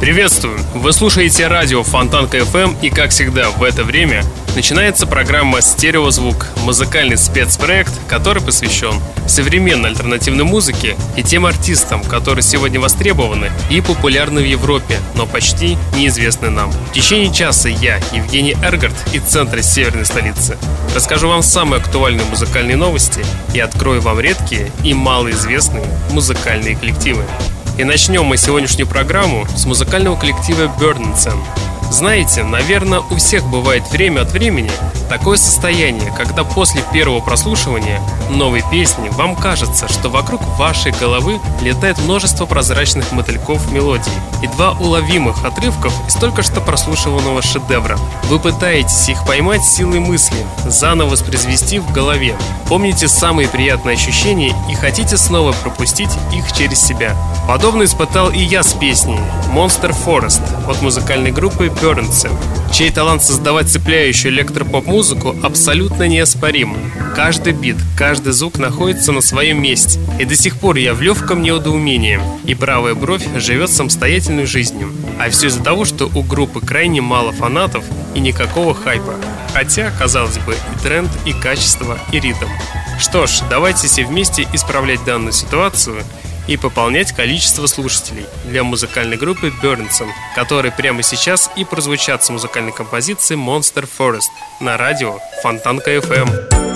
Приветствую! Вы слушаете радио Фонтанка FM и, как всегда, в это время начинается программа «Стереозвук» — музыкальный спецпроект, который посвящен современной альтернативной музыке и тем артистам, которые сегодня востребованы и популярны в Европе, но почти неизвестны нам. В течение часа я, Евгений Эргард, из центра северной столицы, расскажу вам самые актуальные музыкальные новости и открою вам редкие и малоизвестные музыкальные коллективы. И начнем мы сегодняшнюю программу с музыкального коллектива Burdenson. Знаете, наверное, у всех бывает время от времени такое состояние, когда после первого прослушивания новой песни вам кажется, что вокруг вашей головы летает множество прозрачных мотыльков мелодий и два уловимых отрывков из только что прослушиванного шедевра. Вы пытаетесь их поймать силой мысли, заново воспроизвести в голове. Помните самые приятные ощущения и хотите снова пропустить их через себя. Подобно испытал и я с песней Monster Forest от музыкальной группы Burns, чей талант создавать цепляющую электропоп-музыку абсолютно неоспорим. Каждый бит, каждый звук находится на своем месте, и до сих пор я в легком недоумении, и правая бровь живет самостоятельной жизнью. А все из-за того, что у группы крайне мало фанатов и никакого хайпа. Хотя, казалось бы, и тренд, и качество, и ритм. Что ж, давайте все вместе исправлять данную ситуацию – и пополнять количество слушателей для музыкальной группы Burnson, которые прямо сейчас и прозвучат с музыкальной композицией Monster Forest на радио Фонтанка FM.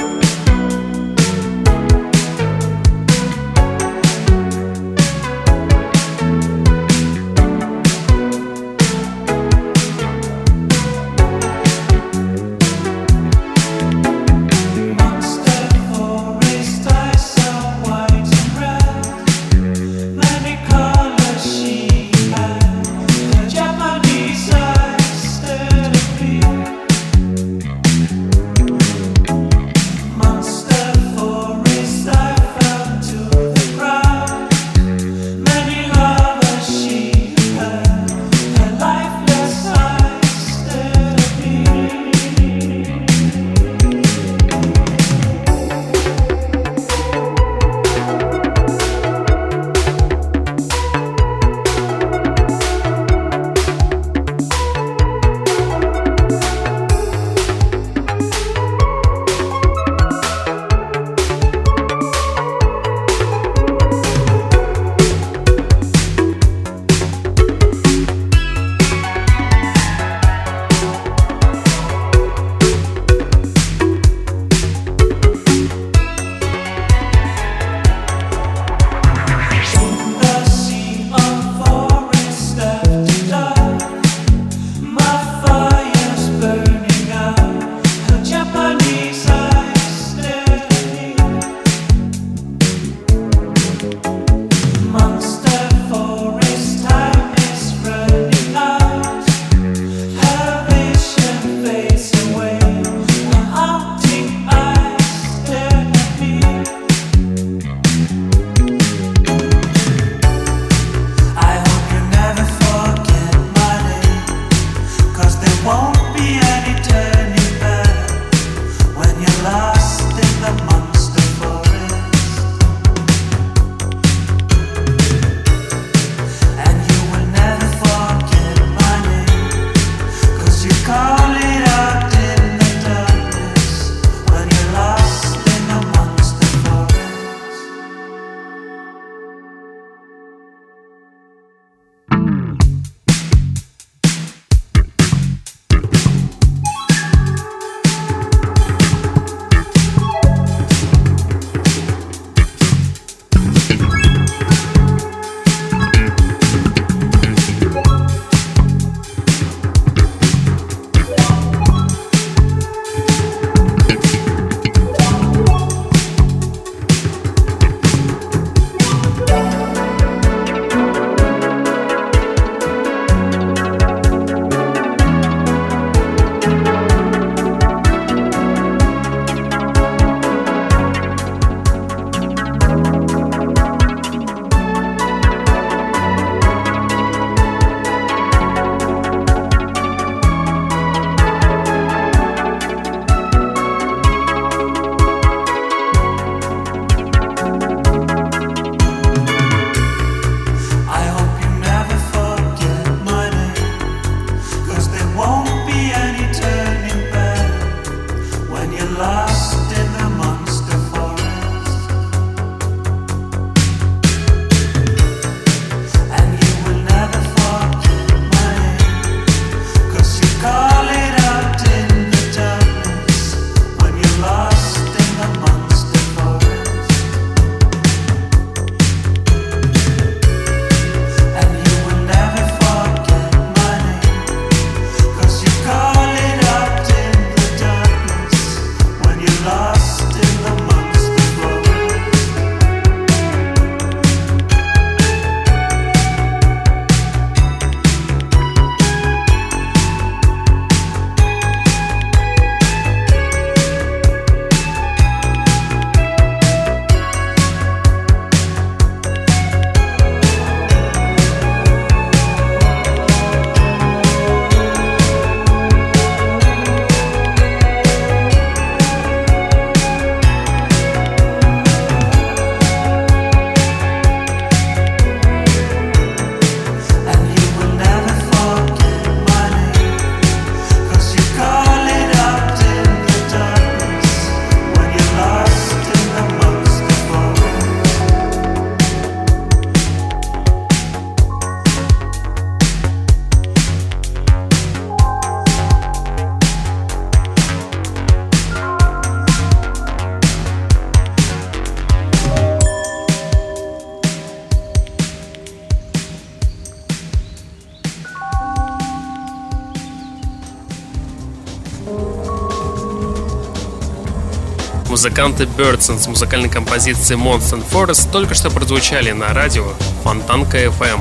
Музыканты Birdson с музыкальной композицией Monster Forest только что прозвучали на радио Фонтанка FM.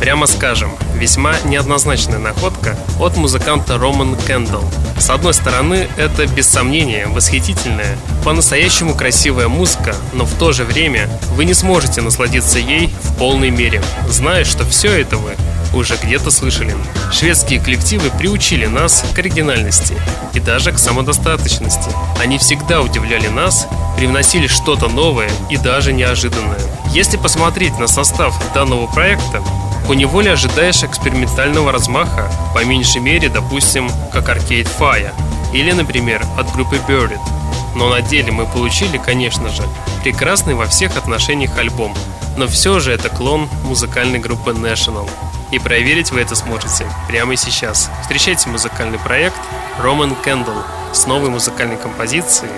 Прямо скажем, весьма неоднозначная находка от музыканта Роман Кендалл. С одной стороны, это без сомнения восхитительная, по-настоящему красивая музыка, но в то же время вы не сможете насладиться ей в полной мере, зная, что все это вы уже где-то слышали. Шведские коллективы приучили нас к оригинальности и даже к самодостаточности. Они всегда удивляли нас, привносили что-то новое и даже неожиданное. Если посмотреть на состав данного проекта, поневоле ожидаешь экспериментального размаха, по меньшей мере, допустим, как Arcade Fire, или, например, от группы Buried. Но на деле мы получили, конечно же, прекрасный во всех отношениях альбом, но все же это клон музыкальной группы National. И проверить вы это сможете прямо сейчас. Встречайте музыкальный проект Roman Candle с новой музыкальной композицией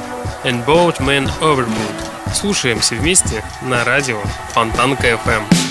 And Boat Man Overboard. Слушаемся вместе на радио Фонтанка FM.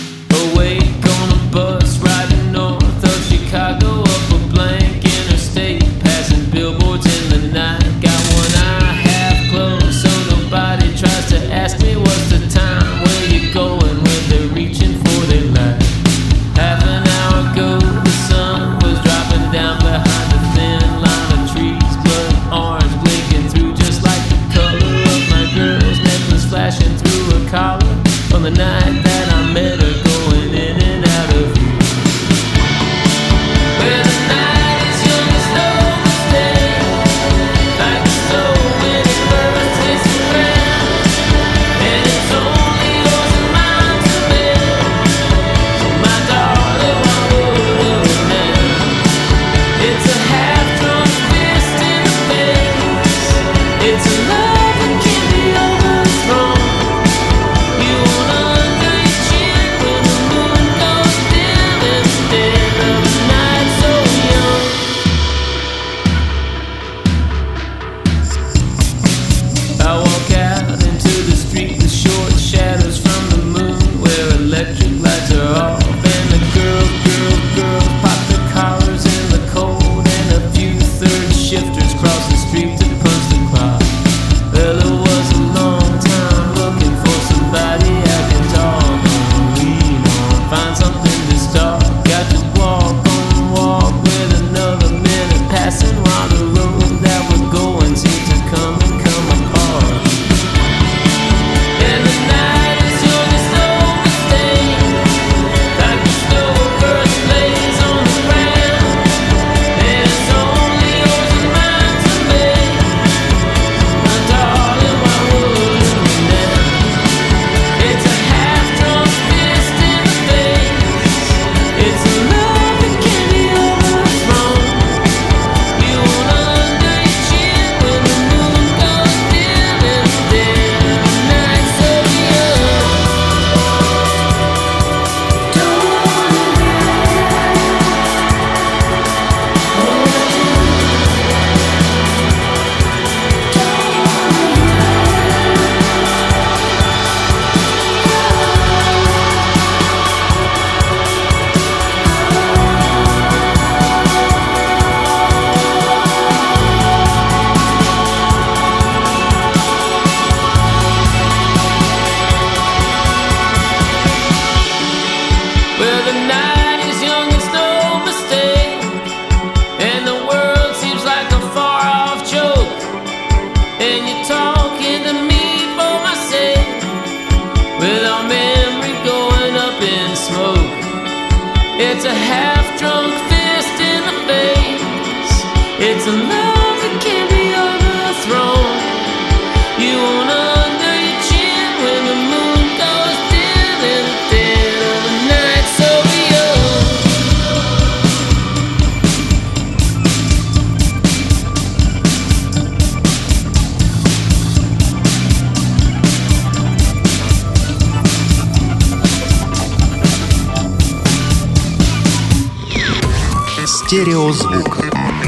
Стереозвук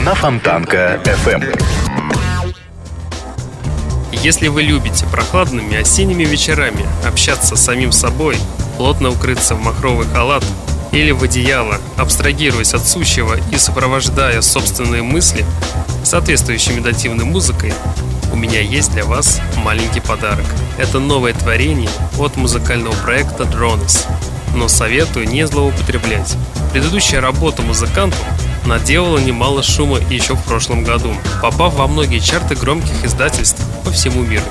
на Фонтанка FM. Если вы любите прохладными осенними вечерами общаться с самим собой, плотно укрыться в махровый халат или в одеяло, абстрагируясь от сущего и сопровождая собственные мысли соответствующей медитативной музыкой, у меня есть для вас маленький подарок. Это новое творение от музыкального проекта Drones, но советую не злоупотреблять. Предыдущая работа музыкантов наделала немало шума еще в прошлом году, попав во многие чарты громких издательств по всему миру.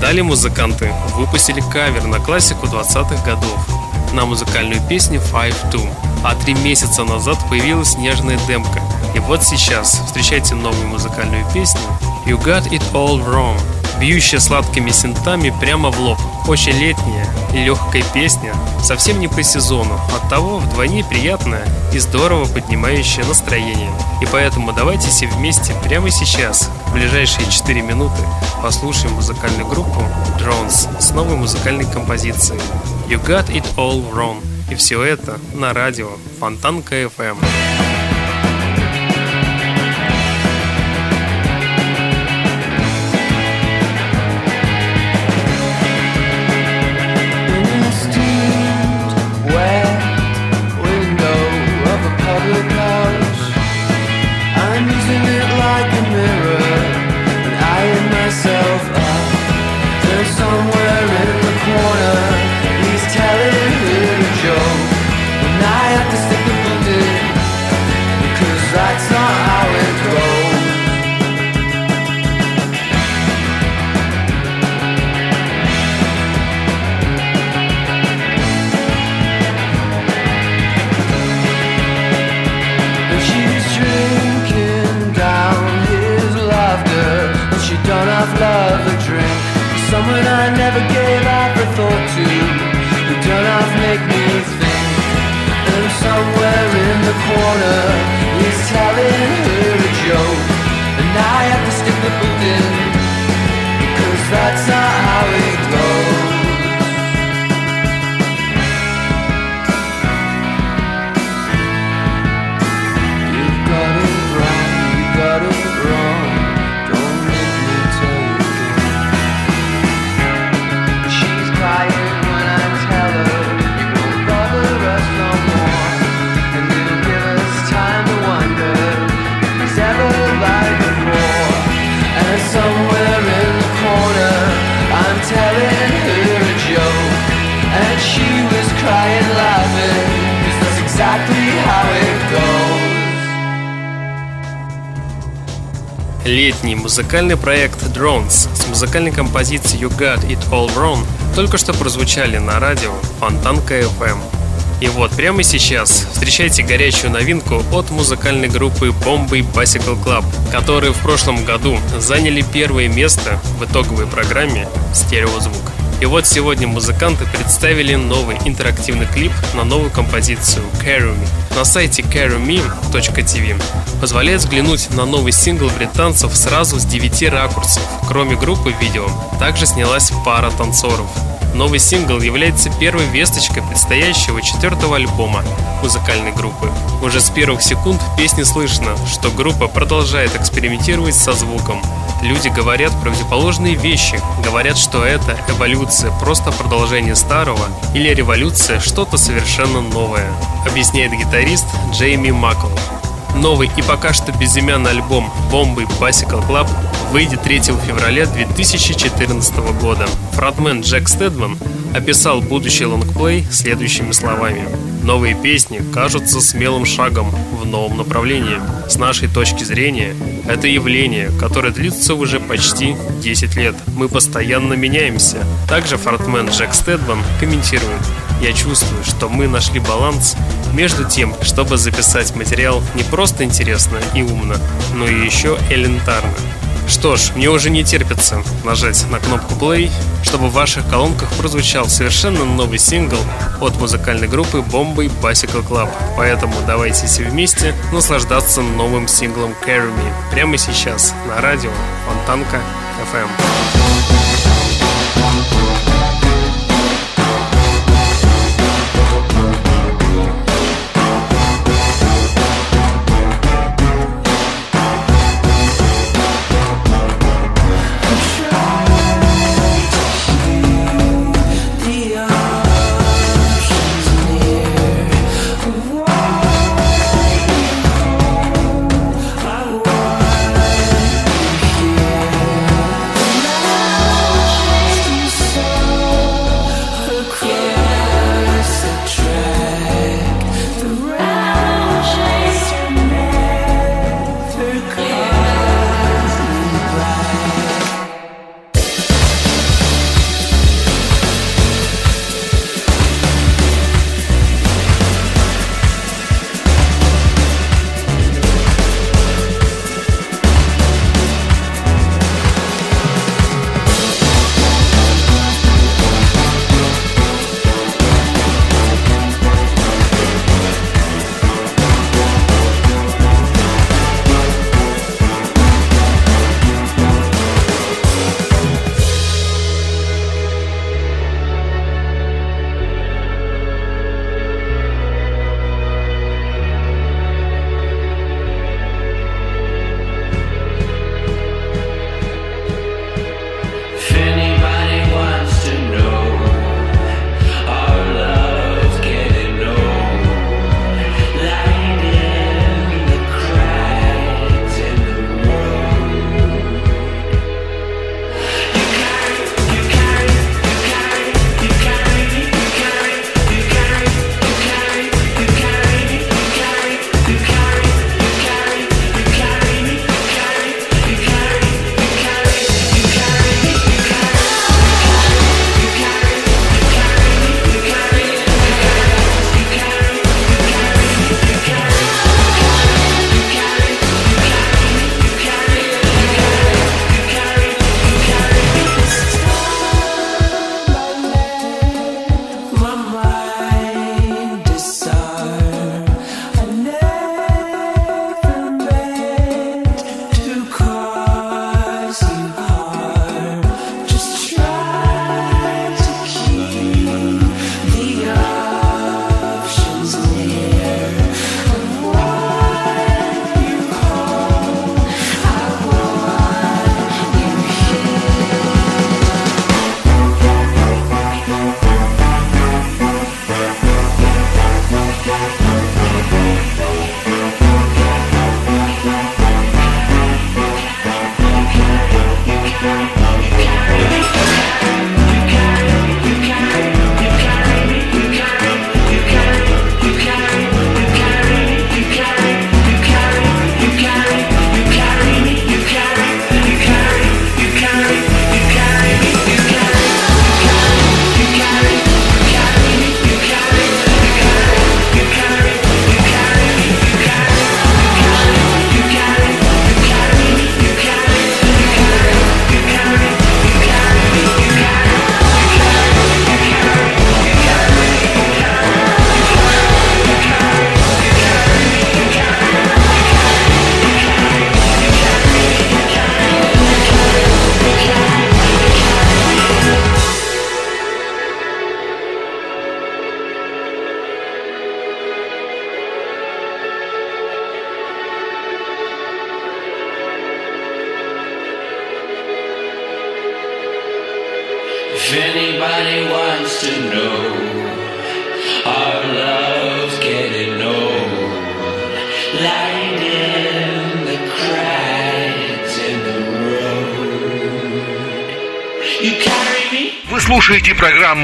Далее музыканты выпустили кавер на классику 20-х годов на музыкальную песню Five Two, а три месяца назад появилась нежная демка. И вот сейчас встречайте новую музыкальную песню You Got It All Wrong бьющая сладкими синтами прямо в лоб. Очень летняя и легкая песня, совсем не по сезону, оттого вдвойне приятная и здорово поднимающая настроение. И поэтому давайте все вместе прямо сейчас, в ближайшие 4 минуты, послушаем музыкальную группу Drones с новой музыкальной композицией You Got It All Wrong. И все это на радио Фонтанка FM. Музыкальный проект Drones с музыкальной композицией You Got It All Wrong только что прозвучали на радио Фонтанка FM. И вот прямо сейчас встречайте горячую новинку от музыкальной группы Bombay Bicycle Club, которые в прошлом году заняли первое место в итоговой программе «Стереозвук». И вот сегодня музыканты представили новый интерактивный клип на новую композицию Carry Me. На сайте carryme.tv позволяет взглянуть на новый сингл британцев сразу с 9 ракурсов. Кроме группы видео, также снялась пара танцоров. Новый сингл является первой весточкой предстоящего четвертого альбома музыкальной группы. Уже с первых секунд в песне слышно, что группа продолжает экспериментировать со звуком. Люди говорят противоположные вещи, говорят, что это эволюция, просто продолжение старого, или революция, что-то совершенно новое, объясняет гитарист Джейми Макл. Новый и пока что безымянный альбом «Бомбы Bicycle Club» выйдет 3 февраля 2014 года. Фронтмен Джек Стедман описал будущий лонгплей следующими словами. Новые песни кажутся смелым шагом в новом направлении. С нашей точки зрения, это явление, которое длится уже почти 10 лет. Мы постоянно меняемся. Также фронтмен Джек Стедман комментирует. Я чувствую, что мы нашли баланс между тем, чтобы записать материал не просто интересно и умно, но и еще элементарно. Что ж, мне уже не терпится нажать на кнопку play, чтобы в ваших колонках прозвучал совершенно новый сингл от музыкальной группы Bombay Bicycle Club. Поэтому давайте все вместе наслаждаться новым синглом Carry Me прямо сейчас на радио Фонтанка FM.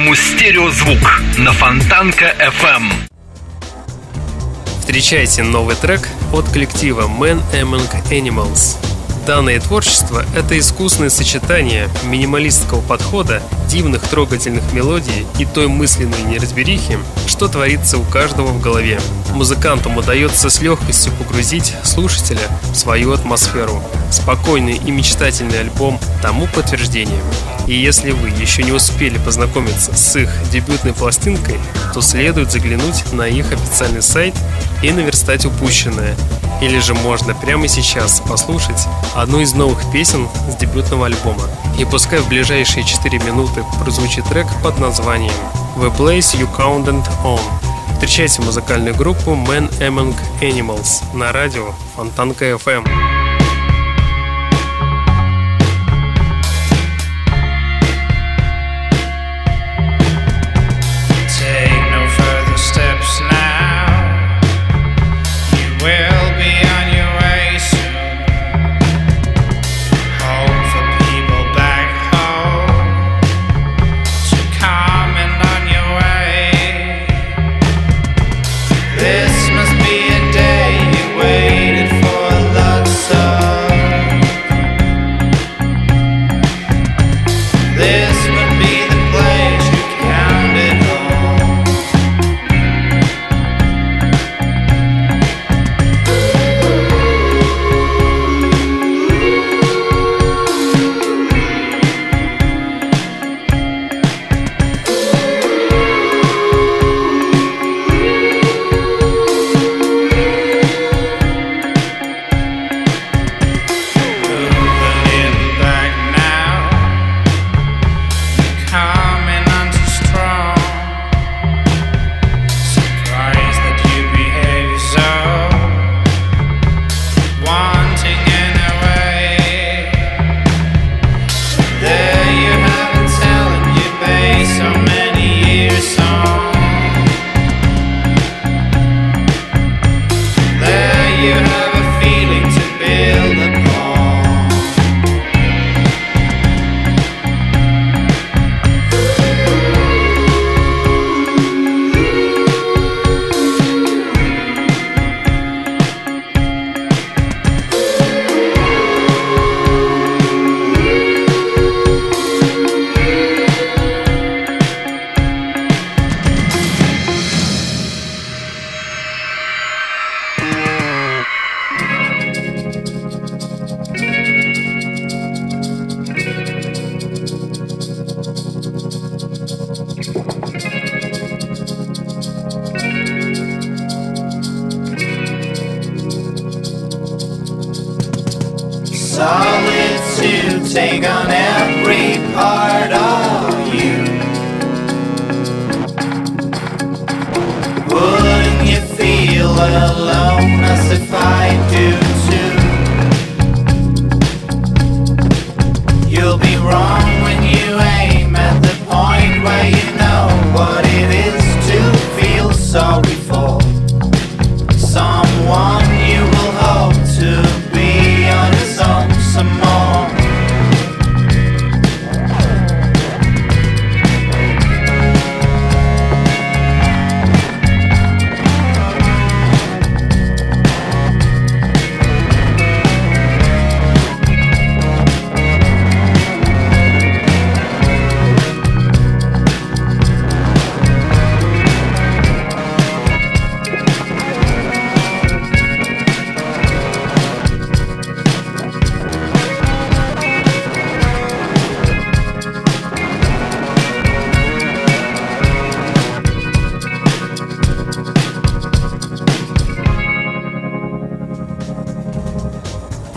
Программу «Стереозвук» на Фонтанка FM. Встречайте новый трек от коллектива Man Among Animals. Данное творчество — это искусное сочетание минималистского подхода, дивных трогательных мелодий и той мысленной неразберихи, что творится у каждого в голове. Музыкантам удается с легкостью погрузить слушателя в свою атмосферу. Спокойный и мечтательный альбом тому подтверждение. И если вы еще не успели познакомиться с их дебютной пластинкой, то следует заглянуть на их официальный сайт и наверстать упущенное. Или же можно прямо сейчас послушать одну из новых песен с дебютного альбома. И пускай в ближайшие 4 минуты прозвучит трек под названием The Place You Counted On. Встречайте музыкальную группу Man Among Animals на радио Фонтанка FM.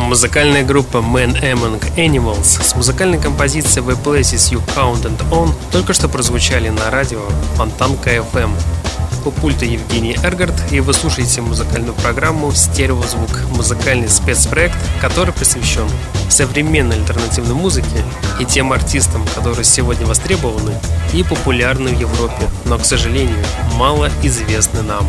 Музыкальная группа Man Among Animals с музыкальной композицией The Places You Counted On только что прозвучали на радио Фонтанка FM. у пульта Евгений Эргард, и вы слушаете музыкальную программу «Стереозвук» — музыкальный спецпроект, который посвящен современной альтернативной музыке и тем артистам, которые сегодня востребованы и популярны в Европе, но, к сожалению, мало известны нам.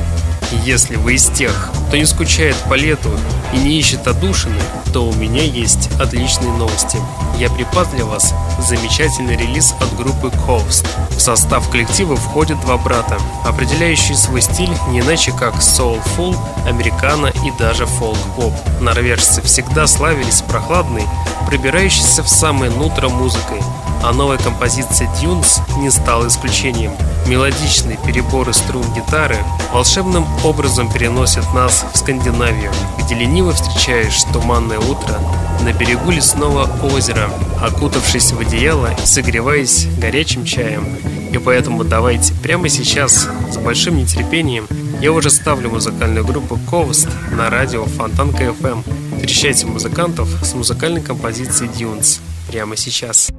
Если вы из тех, кто не скучает по лету и не ищет отдушины, то у меня есть отличные новости. Я припас для вас замечательный релиз от группы Coast. В состав коллектива входят два брата, определяющие свой стиль не иначе как soulful, американо и даже фолк-поп. Норвежцы всегда славились прохладной, пробирающейся в самое нутро музыкой, а новая композиция Dunes не стала исключением. Мелодичные переборы струн гитары волшебным образом переносят нас в Скандинавию, где лениво встречаешь туманное утро на берегу лесного озера, окутавшись в одеяло и согреваясь горячим чаем. И поэтому давайте прямо сейчас, с большим нетерпением, я уже ставлю музыкальную группу Coast на радио Фонтанка FM. Встречайте музыкантов с музыкальной композицией Dunes прямо сейчас.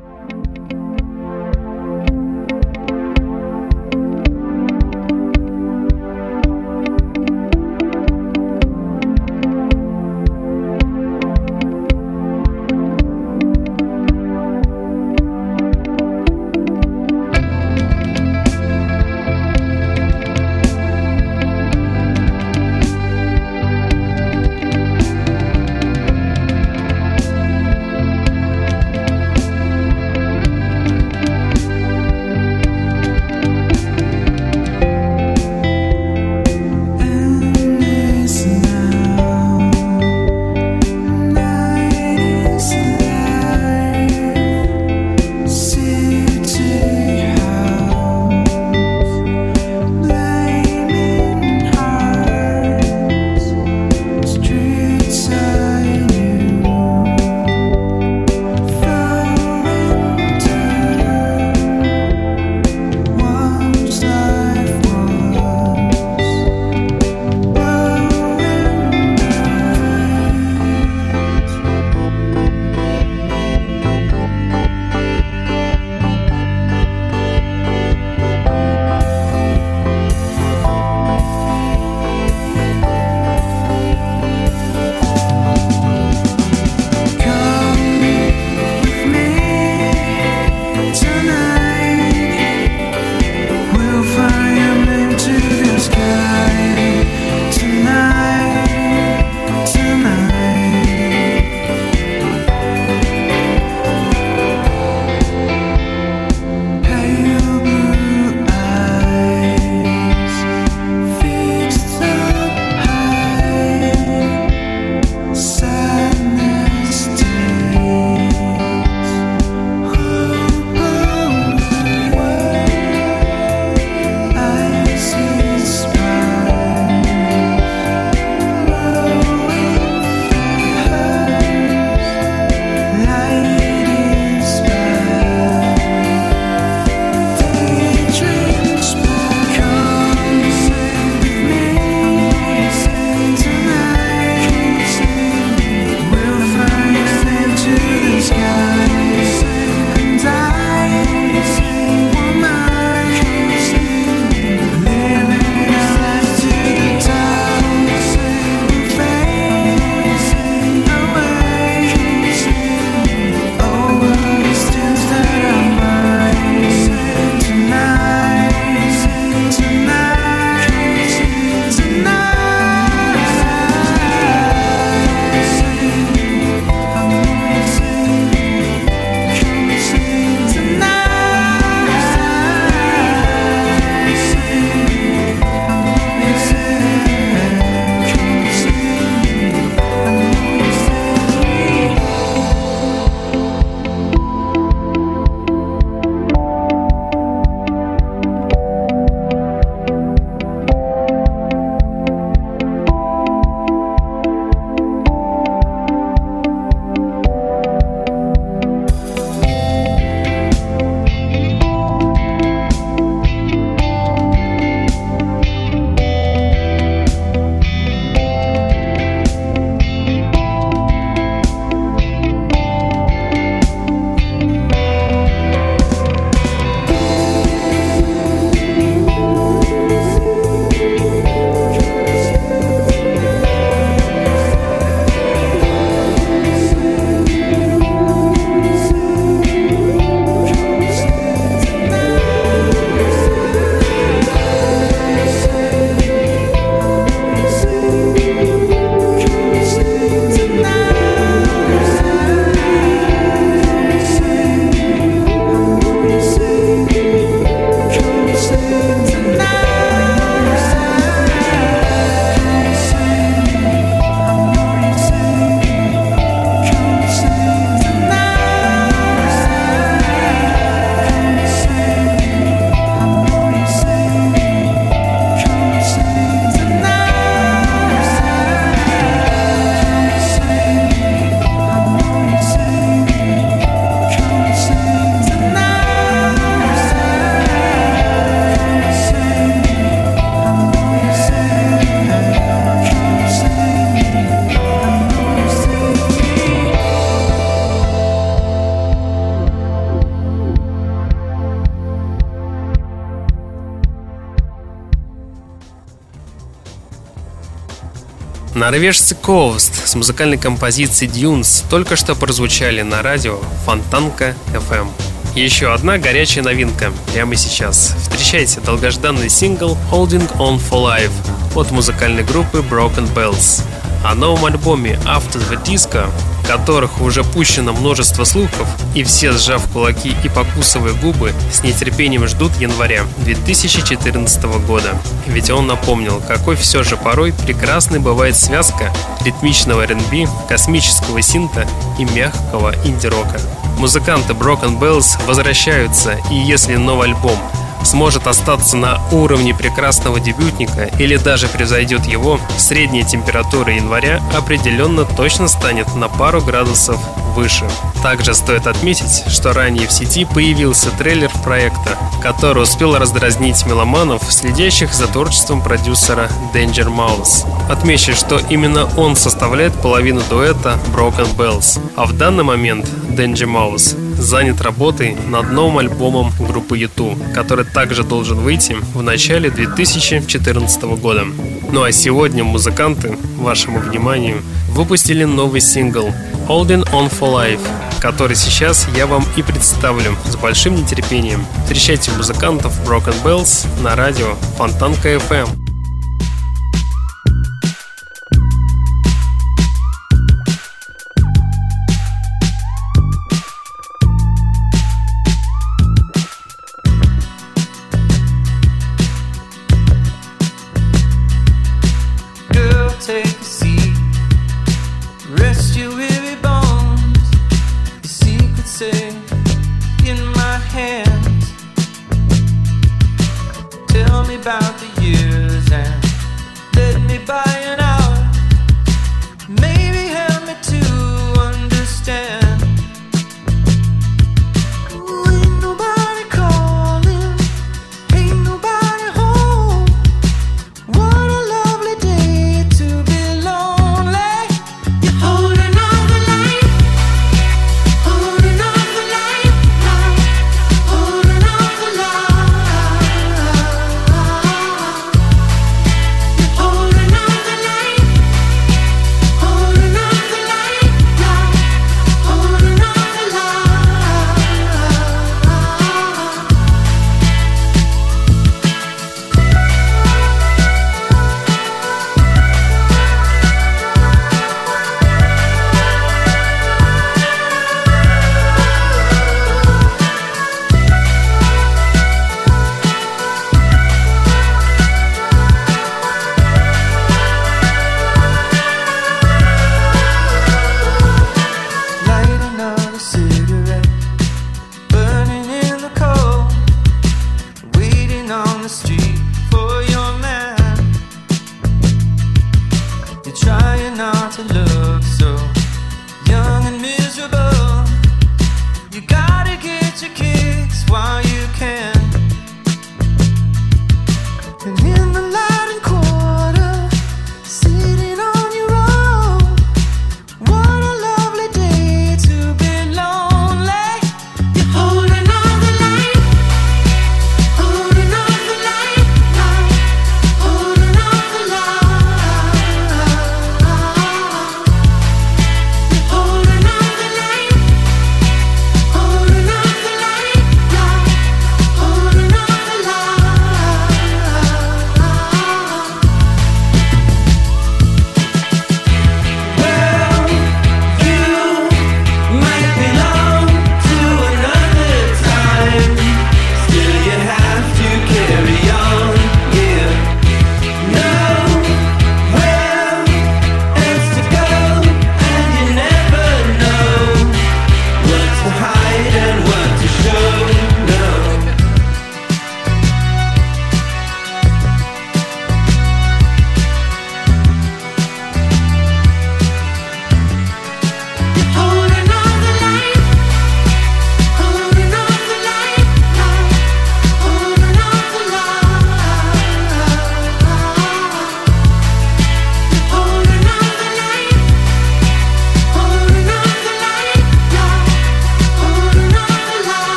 Норвежцы Coast с музыкальной композицией Dunes только что прозвучали на радио Фонтанка FM. Еще одна горячая новинка прямо сейчас. Встречайте долгожданный сингл Holding On For Life от музыкальной группы Broken Bells. О новом альбоме After The Disco которых уже пущено множество слухов, и все, сжав кулаки и покусывая губы, с нетерпением ждут января 2014 года. Ведь он напомнил, какой все же порой прекрасной бывает связка ритмичного R&B, космического синта и мягкого инди-рока. Музыканты Broken Bells возвращаются, и если новый альбом сможет остаться на уровне прекрасного дебютника или даже превзойдет его, средняя температура января определенно точно станет на пару градусов выше. Также стоит отметить, что ранее в сети появился трейлер проекта, который успел раздразнить меломанов, следящих за творчеством продюсера Danger Mouse. Отмечу, что именно он составляет половину дуэта Broken Bells, а в данный момент Danger Mouse занят работой над новым альбомом группы U2, который также должен выйти в начале 2014 года. Ну а сегодня музыканты, вашему вниманию, выпустили новый сингл Holding On For Life, который сейчас я вам и представлю с большим нетерпением. Встречайте музыкантов Broken Bells на радио Фонтанка FM.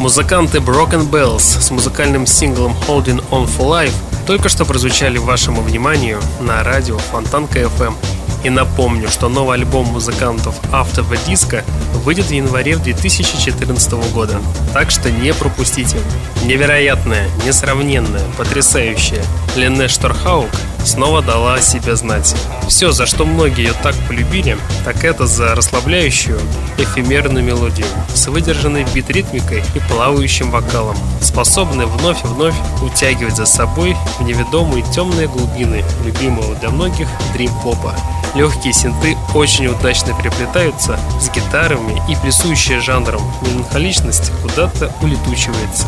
Музыканты Broken Bells с музыкальным синглом Holding On For Life только что прозвучали вашему вниманию на радио Фонтанка FM. И напомню, что новый альбом музыкантов After the Disco выйдет в январе 2014 года, так что не пропустите. Невероятная, несравненная, потрясающая Лене Шторхаук снова дала о себе знать. Все, за что многие ее так полюбили, так это за расслабляющую эфемерную мелодию с выдержанной бит-ритмикой и плавающим вокалом, способной вновь и вновь утягивать за собой в неведомые темные глубины любимого для многих дрим-попа. Легкие синты очень удачно переплетаются с гитарами и плесующая жанром меланхоличность куда-то улетучивается.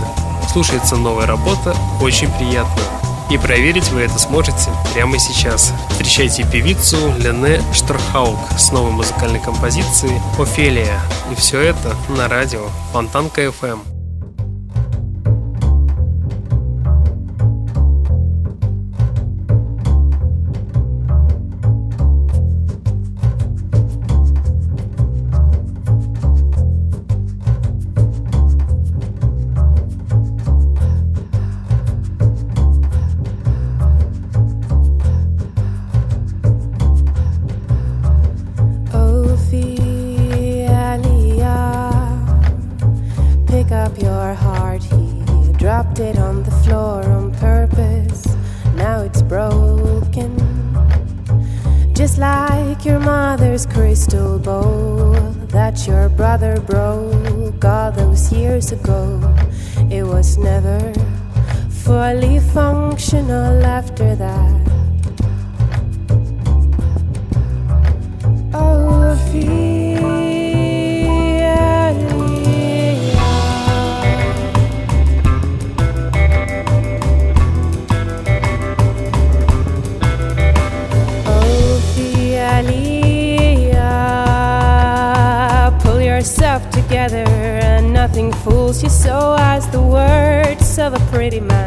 Слушается новая работа, очень приятно. И проверить вы это сможете прямо сейчас. Встречайте певицу Лене Шторхаук с новой музыкальной композицией «Офелия». И все это на радио Фонтанка FM. pretty much.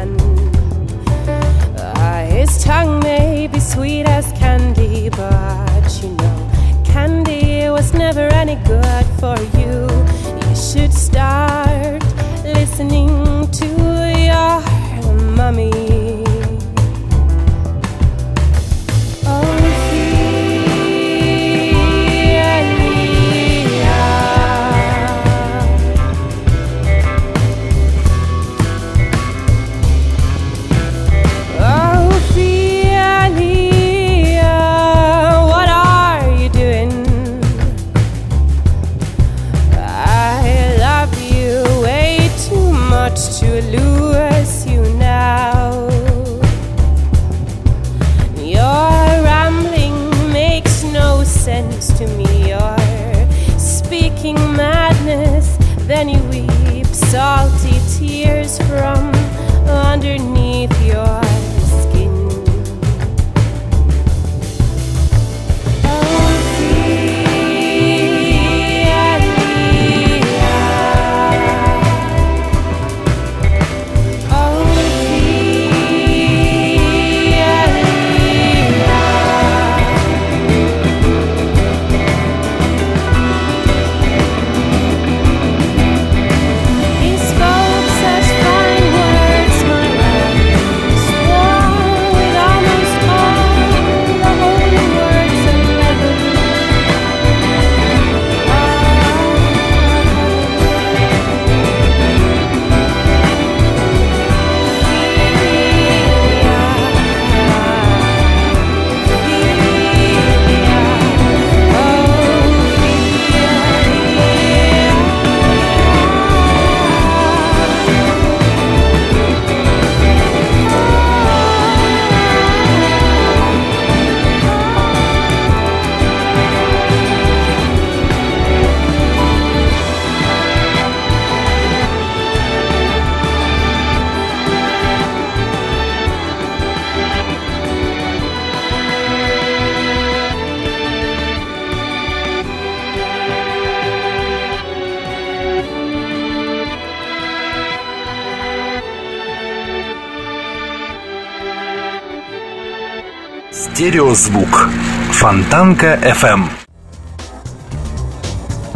Стереозвук. Фонтанка FM.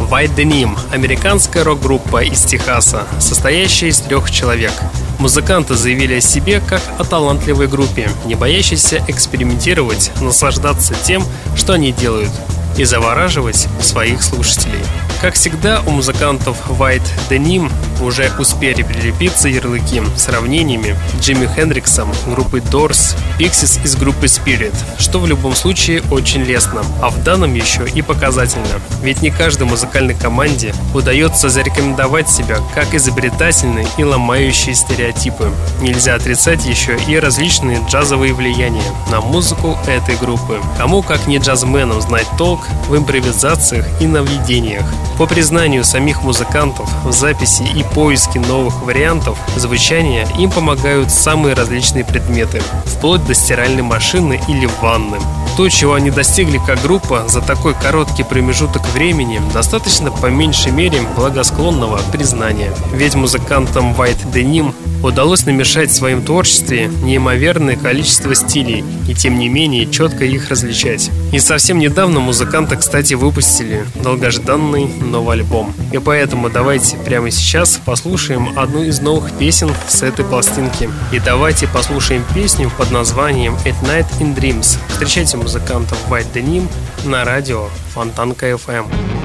White Denim – американская рок-группа из Техаса, состоящая из трех человек. Музыканты заявили о себе как о талантливой группе, не боящейся экспериментировать, наслаждаться тем, что они делают, и завораживать своих слушателей. Как всегда, у музыкантов White Denim уже успели прилепиться ярлыки сравнениями Джимми Хендриксом группы Doors, Pixies из группы Spirit, что в любом случае очень лестно, а в данном еще и показательно. Ведь не каждой музыкальной команде удается зарекомендовать себя как изобретательные и ломающие стереотипы. Нельзя отрицать еще и различные джазовые влияния на музыку этой группы. Кому как не джазменам знать толк в импровизациях и наведениях. По признанию самих музыкантов, в записи и поиске новых вариантов звучания им помогают самые различные предметы, вплоть до стиральной машины или ванны. То, чего они достигли как группа за такой короткий промежуток времени, достаточно по меньшей мере благосклонного признания. Ведь музыкантам White Denim удалось намешать в своем творчестве неимоверное количество стилей и тем не менее четко их различать. И совсем недавно музыканты, кстати, выпустили долгожданный новый альбом. И поэтому давайте прямо сейчас послушаем одну из новых песен с этой пластинки. И давайте послушаем песню под названием At Night in Dreams. Встречайте музыкантов White Denim на радио Фонтанка FM.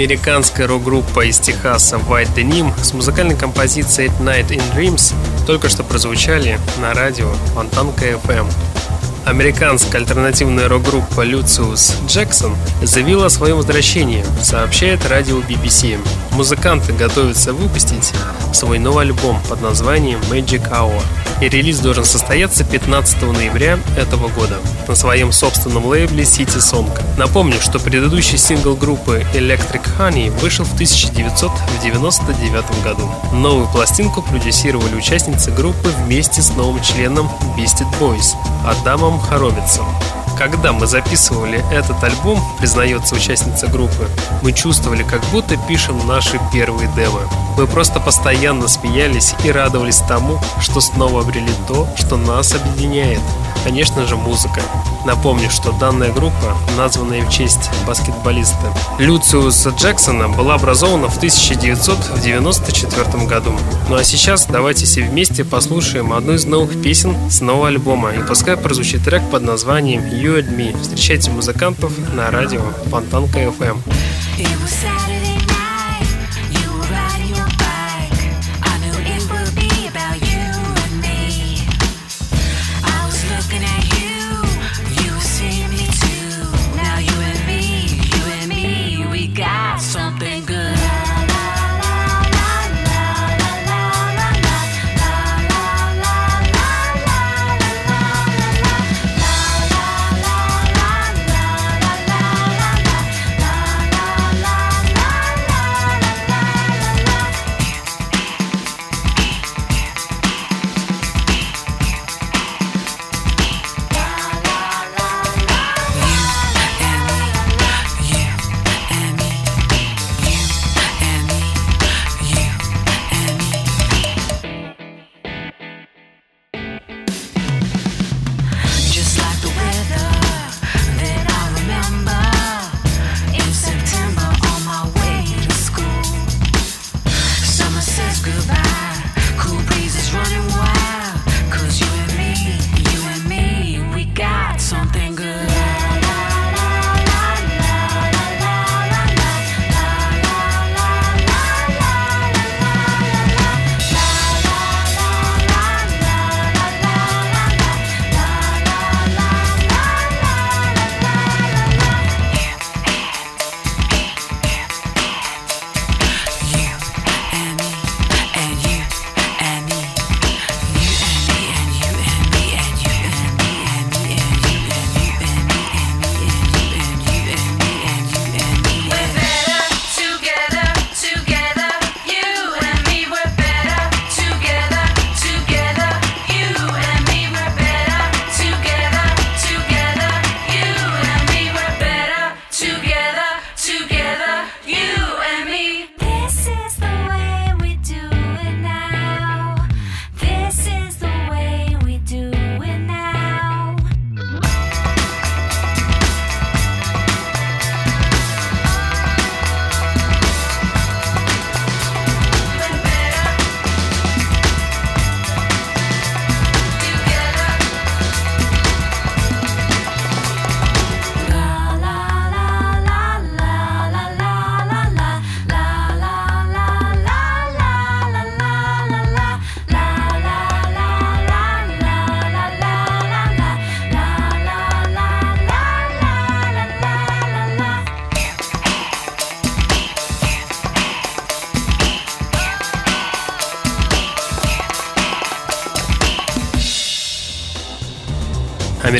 Американская рок-группа из Техаса White Denim с музыкальной композицией Night in Dreams только что прозвучали на радио Фонтанка FM. Американская альтернативная рок-группа Lucius Jackson заявила о своем возвращении, сообщает радио BBC. Музыканты готовятся выпустить свой новый альбом под названием Magic Hour. И релиз должен состояться 15 ноября этого года на своем собственном лейбле City Song. Напомню, что предыдущий сингл группы Electric Honey вышел в 1999 году. Новую пластинку продюсировали участницы группы вместе с новым членом Beasted Boys Адамом Хоровицем. Когда мы записывали этот альбом, признается участница группы, мы чувствовали, как будто пишем наши первые демо. Мы просто постоянно смеялись и радовались тому, что снова обрели то, что нас объединяет. Конечно же, музыка. Напомню, что данная группа, названная в честь баскетболиста Люциуса Джексона, была образована в 1994 году. Ну а сейчас давайте все вместе послушаем одну из новых песен с нового альбома. И пускай прозвучит трек под названием You Me. Встречайте музыкантов на радио Фонтанка FM.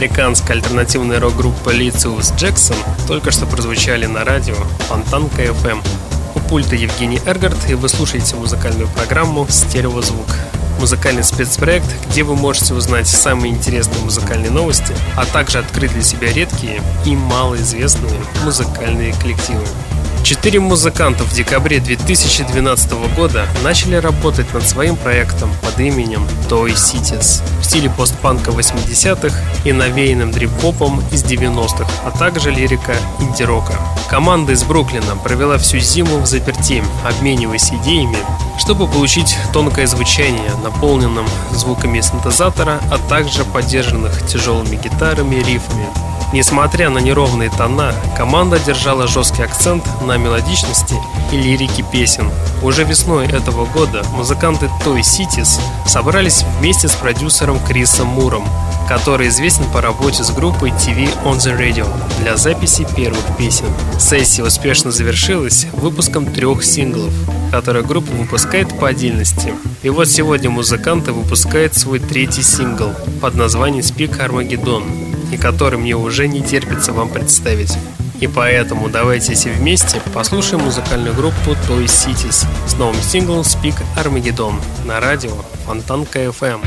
Американская альтернативная рок-группа Лициус Джексон только что прозвучали на радио Фонтанка FM. У пульта Евгений Эргард, и вы слушаете музыкальную программу «Стереозвук». Музыкальный спецпроект, где вы можете узнать самые интересные музыкальные новости, а также открыть для себя редкие и малоизвестные музыкальные коллективы. Четыре музыканта в декабре 2012 года начали работать над своим проектом под именем Toy Cities в стиле постпанка 80-х и навеянным дрип-попом из 90-х, а также лирика инди-рока. Команда из Бруклина провела всю зиму в заперти, обмениваясь идеями, чтобы получить тонкое звучание, наполненным звуками синтезатора, а также поддержанных тяжелыми гитарами и рифами. Несмотря на неровные тона, команда держала жесткий акцент на мелодичности и лирике песен. Уже весной этого года музыканты Toy Cities собрались вместе с продюсером Крисом Муром, который известен по работе с группой TV on the Radio для записи первых песен. Сессия успешно завершилась выпуском трех синглов, которые группа выпускает по отдельности. И вот сегодня музыканты выпускают свой третий сингл под названием Speak Armageddon и который мне уже не терпится вам представить. И поэтому давайте все вместе послушаем музыкальную группу Toy Cities с новым синглом Speak Armageddon на радио Фонтанка FM.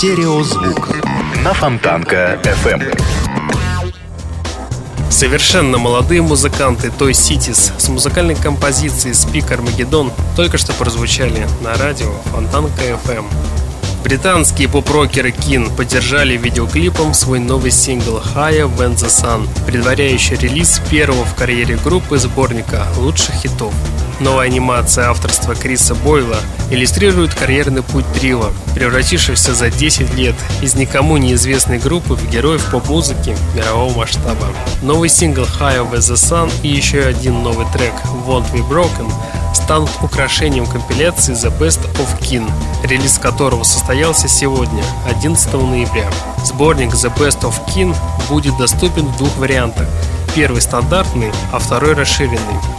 Стереозвук на Фонтанка FM. Совершенно молодые музыканты Toy Cities с музыкальной композицией Speak Armageddon только что прозвучали на радио Фонтанка FM. Британские поп-рокеры Кин поддержали видеоклипом свой новый сингл Higher Than The Sun, предваряющий релиз первого в карьере группы сборника лучших хитов. Новая анимация авторства Криса Бойла иллюстрирует карьерный путь Трила, превратившегося за 10 лет из никому неизвестной группы в героев поп-музыки мирового масштаба. Новый сингл High Over the Sun и еще один новый трек Won't Be Broken станут украшением компиляции The Best of Kin, релиз которого состоялся сегодня, 11 ноября. Сборник The Best of Kin будет доступен в двух вариантах – Первый стандартный, а второй расширенный.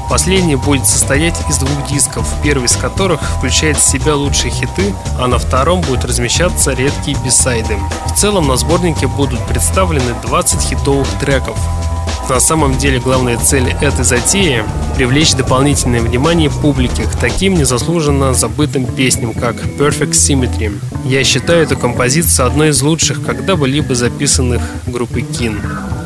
Последний будет состоять из двух дисков, первый из которых включает в себя лучшие хиты, а на втором будут размещаться редкие бисайды. В целом на сборнике будут представлены 20 хитовых треков, на самом деле главная цель этой затеи – привлечь дополнительное внимание публики к таким незаслуженно забытым песням, как Perfect Symmetry. Я считаю эту композицию одной из лучших когда-либо записанных группой Kin.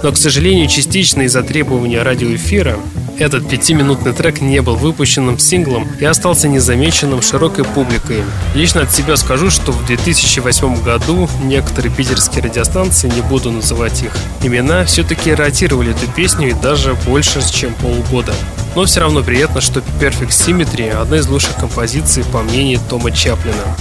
Но, к сожалению, частично из-за требования радиоэфира этот пятиминутный трек не был выпущенным синглом и остался незамеченным широкой публикой. Лично от себя скажу, что в 2008 году некоторые питерские радиостанции, не буду называть их имена, все-таки ротировали эту песню и даже больше, чем полгода. Но все равно приятно, что Perfect Symmetry – одна из лучших композиций по мнению Тома Чаплина.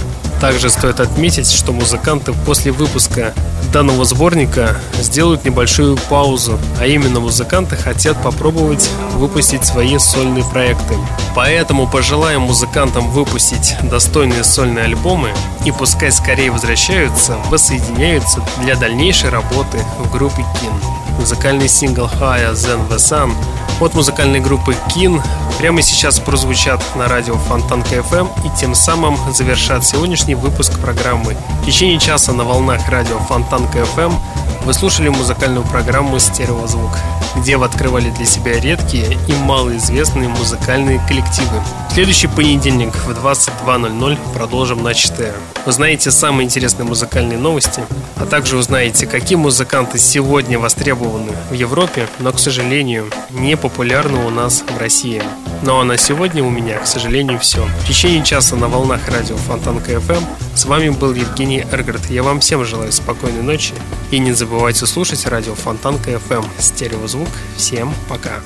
Также стоит отметить, что музыканты после выпуска данного сборника сделают небольшую паузу, а именно музыканты хотят попробовать выпустить свои сольные проекты. Поэтому пожелаем музыкантам выпустить достойные сольные альбомы и пускай скорее возвращаются, воссоединяются для дальнейшей работы в группе Keane. Музыкальный сингл Higher Than The Sun от музыкальной группы Keane прямо сейчас прозвучат на радио Фонтанка FM и тем самым завершат сегодняшний выпуск программы. В течение часа на волнах радио Фонтанка FM вы слушали музыкальную программу «Стереозвук», где вы открывали для себя редкие и малоизвестные музыкальные коллективы. В следующий понедельник в 22.00 продолжим начатое. Узнаете самые интересные музыкальные новости, а также узнаете, какие музыканты сегодня востребованы в Европе, но, к сожалению, не популярны у нас в России. Ну а на сегодня у меня, к сожалению, все. В течение часа на волнах радио Фонтанка FM с вами был Евгений Эргард. Я вам всем желаю спокойной ночи и не забывайте слушать радио Фонтан КФМ. Стереозвук. Всем пока.